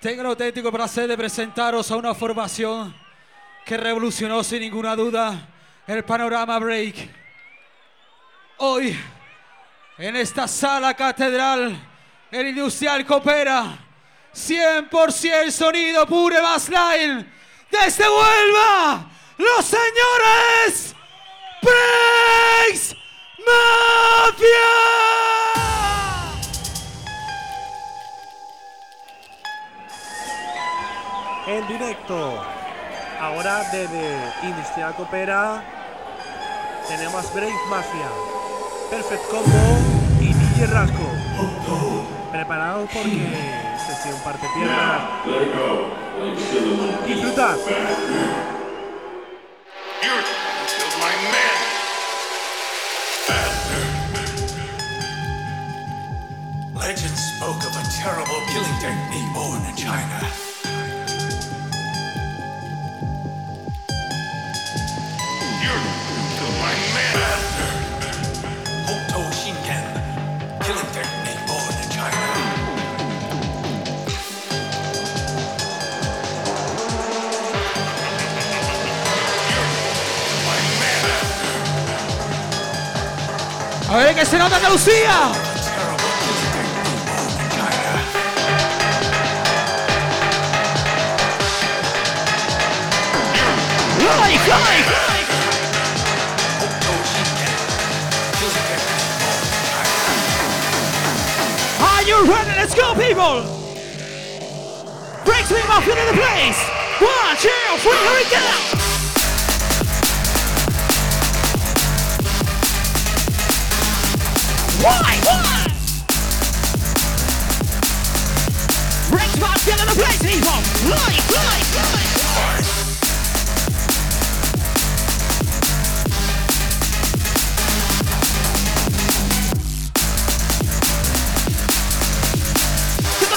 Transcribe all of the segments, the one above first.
Tengo el auténtico placer de presentaros a una formación que revolucionó sin ninguna duda el panorama break. Hoy, en esta sala catedral, el industrial coopera 100% sonido pure bassline desde Huelva, los señores Breaks Mafia. En directo. Ahora desde Industrial Coopera tenemos Brave Mafia, Perfect Combo y DJ Rasco. Preparados porque sesión parte piernas. Disfrutad. Legend spoke of a terrible killing technique born in China. A ver que se nota Andalucía. Terrible killing Are you ready? Let's go, people! Breaks me off into the place! One, two, three, here we go! Why? Why? Breaks me off into the place, people! Light, light, light!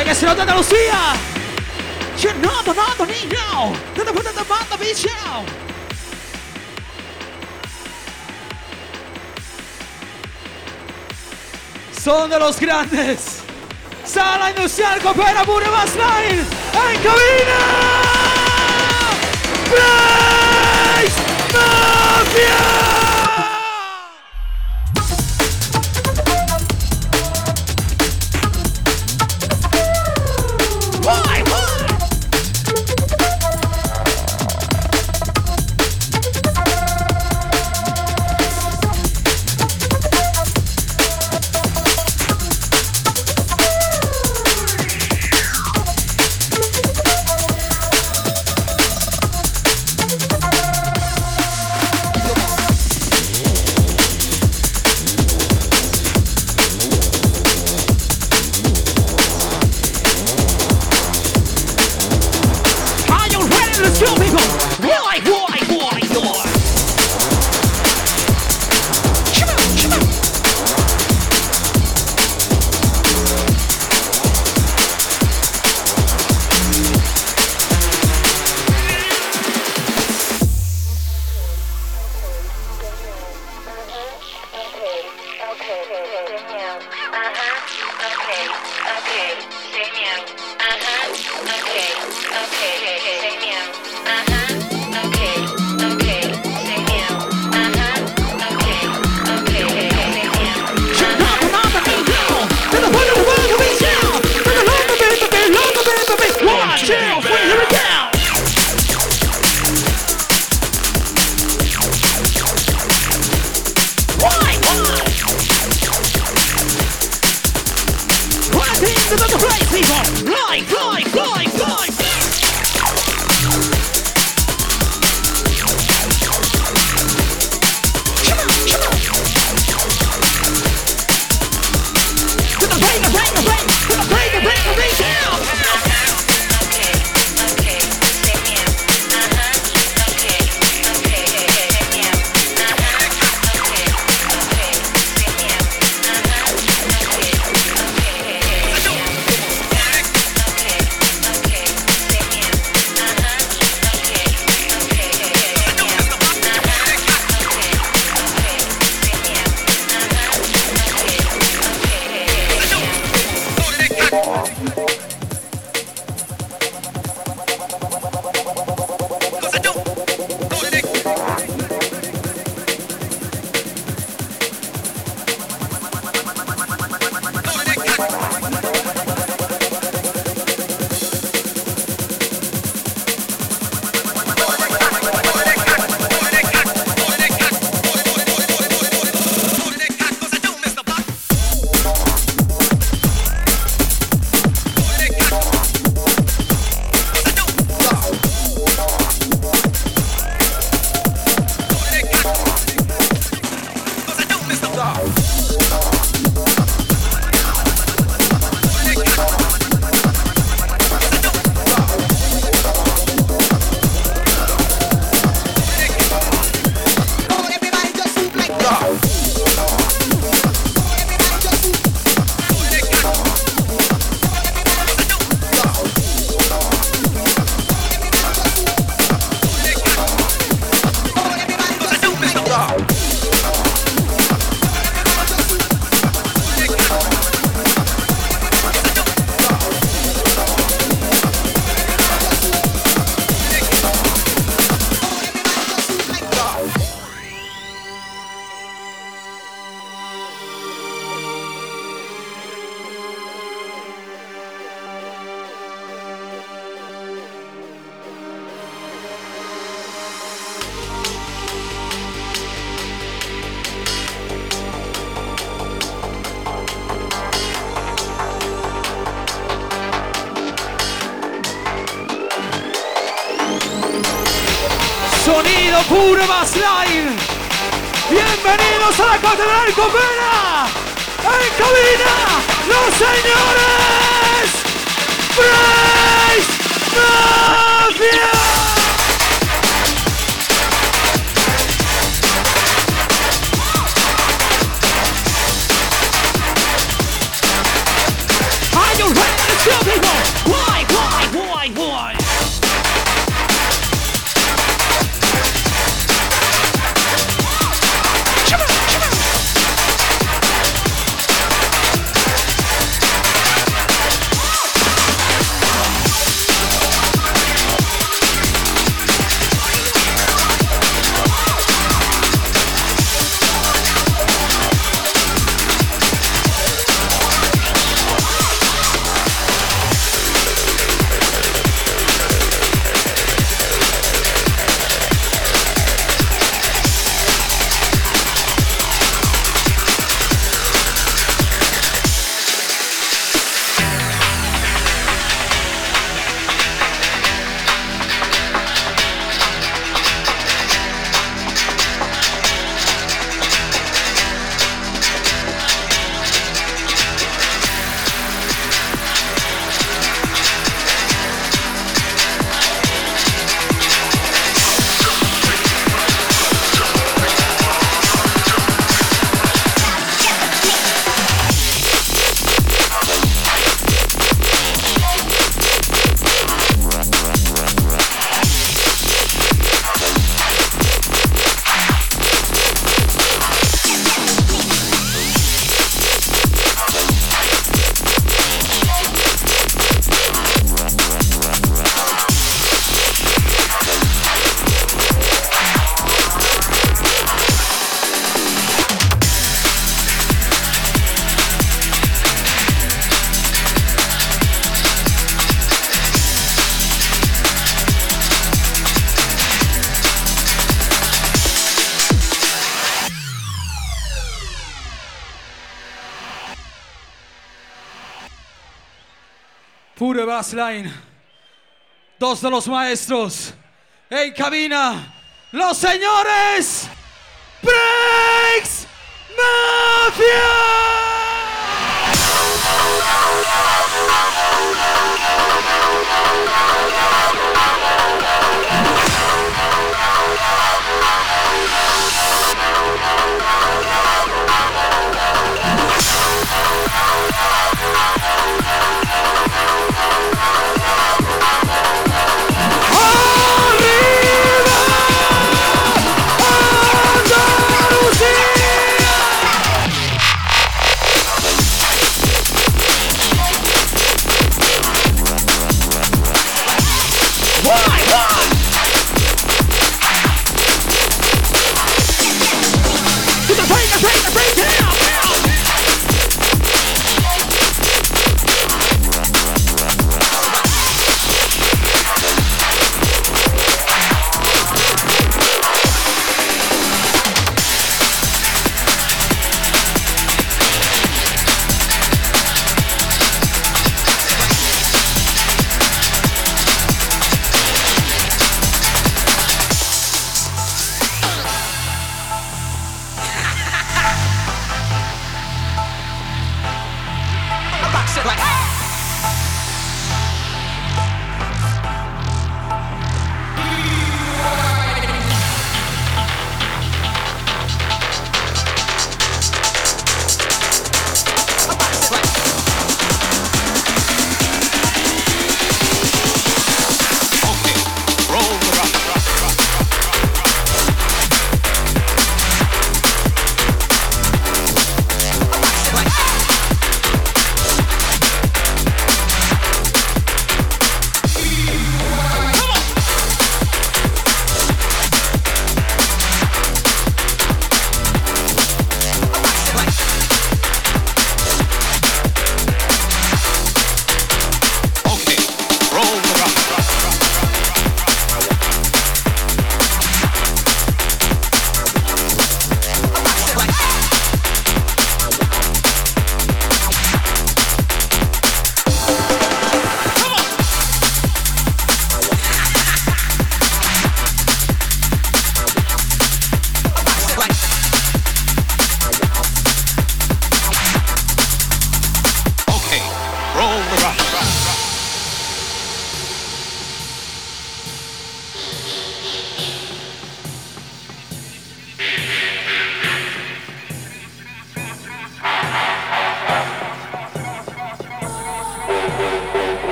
que se nota Andalucía. No, no, niño. No te puedes tomar bicho. Son de los grandes. Sala Industrial Coopera Burro Line en cabina. ¡Bravo! Pure bassline. Dos de los maestros. En cabina. Los señores. Breaks real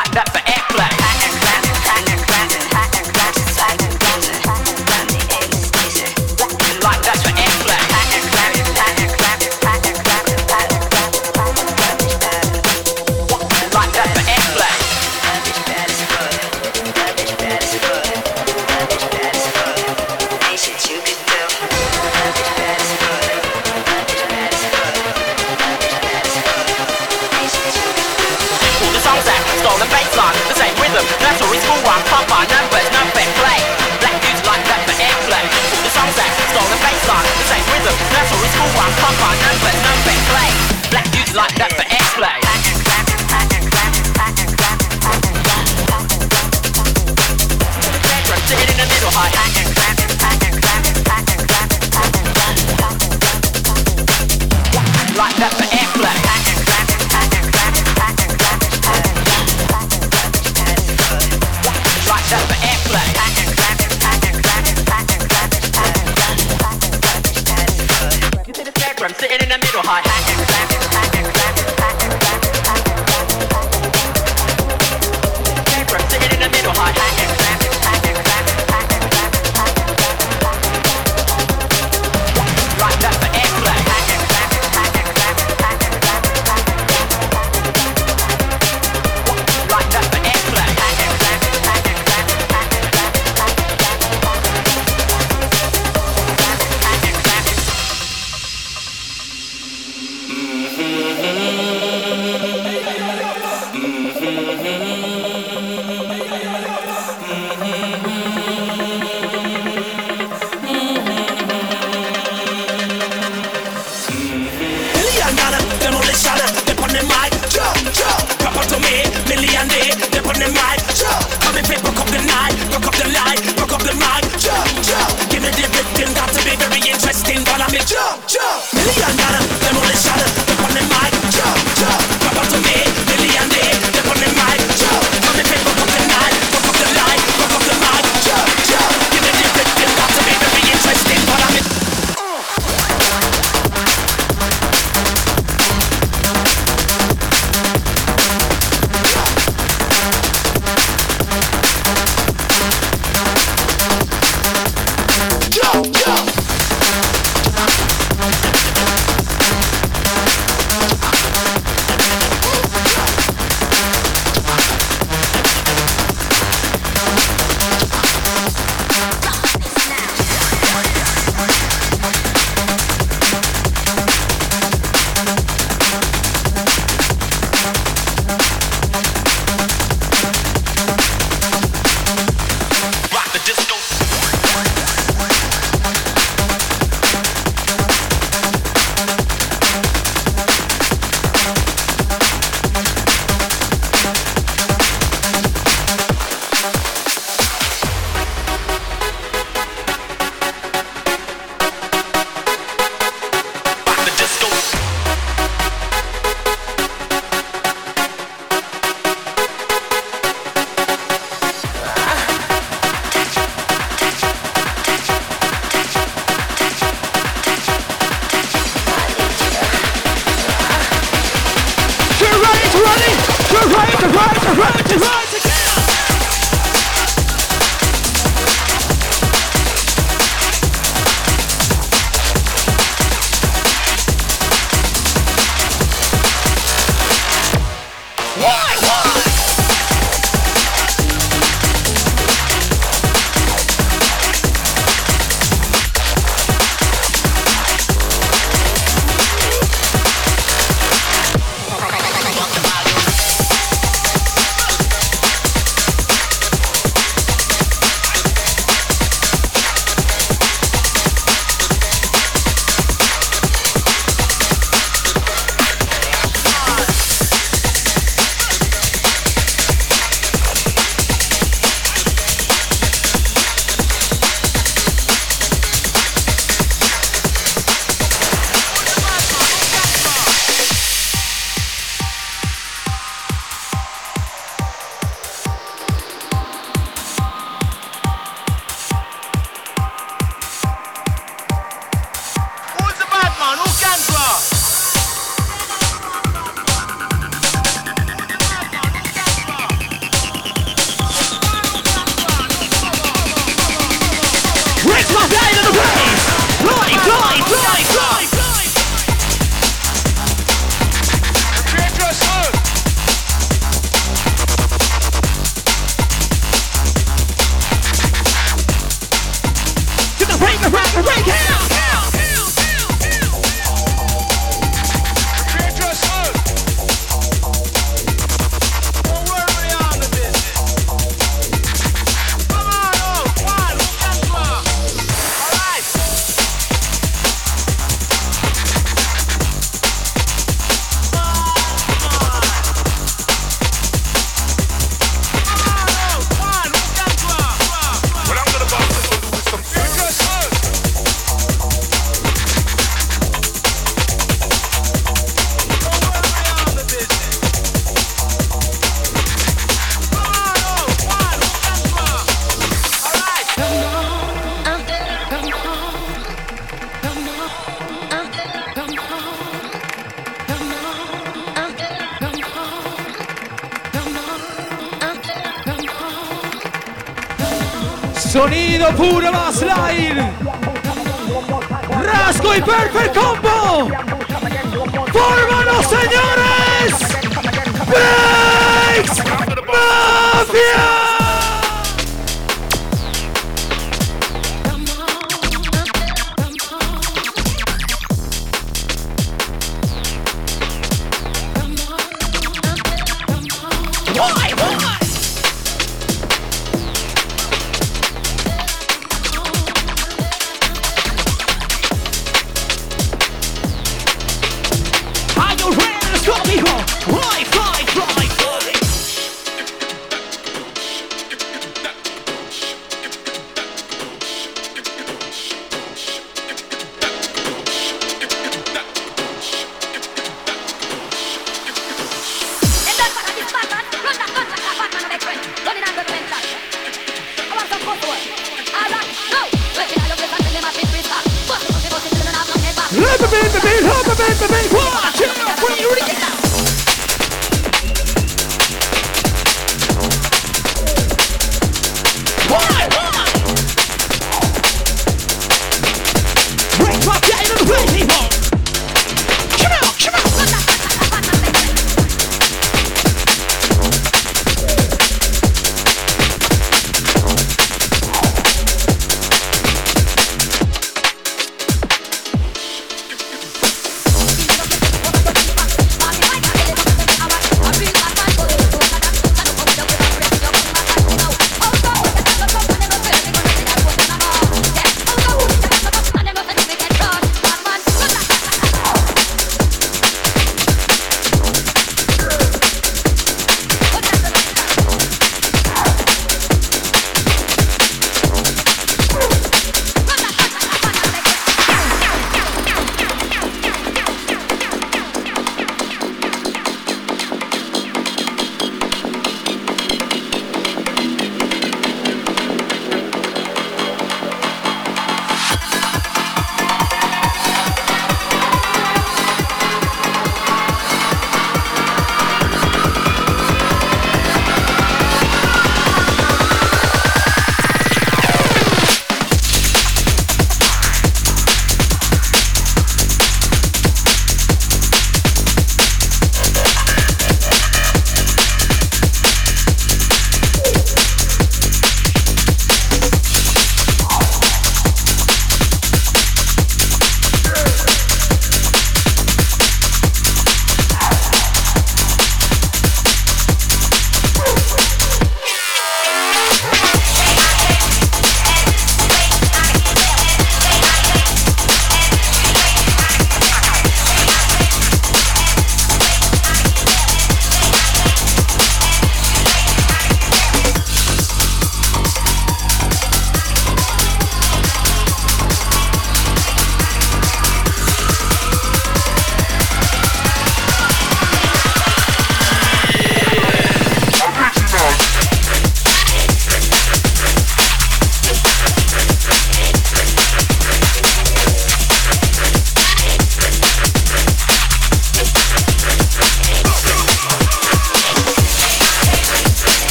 Like that for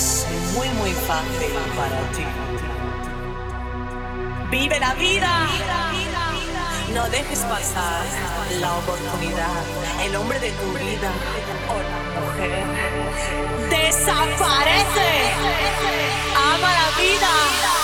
Es muy, muy fácil para ti. Vive la vida. No dejes pasar la oportunidad. El hombre de tu vida o la mujer desaparece. Ama la vida.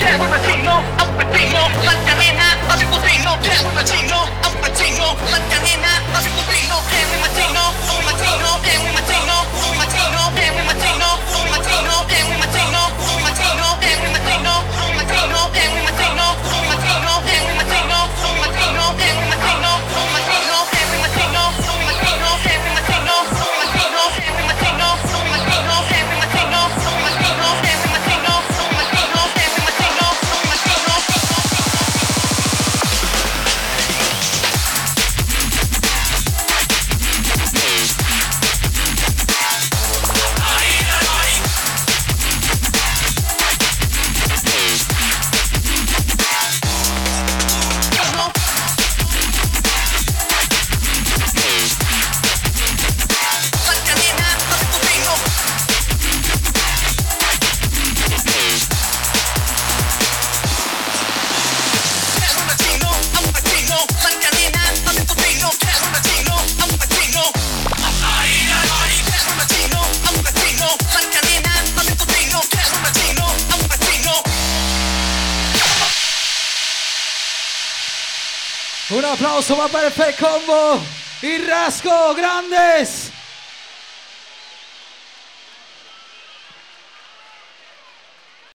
yeah, I'm Latino, I'm Latino, Macarena, I'm Latino, yeah, I'm Latino, I'm Latino, Macarena, I'm Latino, yeah, I'm Latino, I'm Latino. Aplauso para Perfect Combo y Rasco Grandes.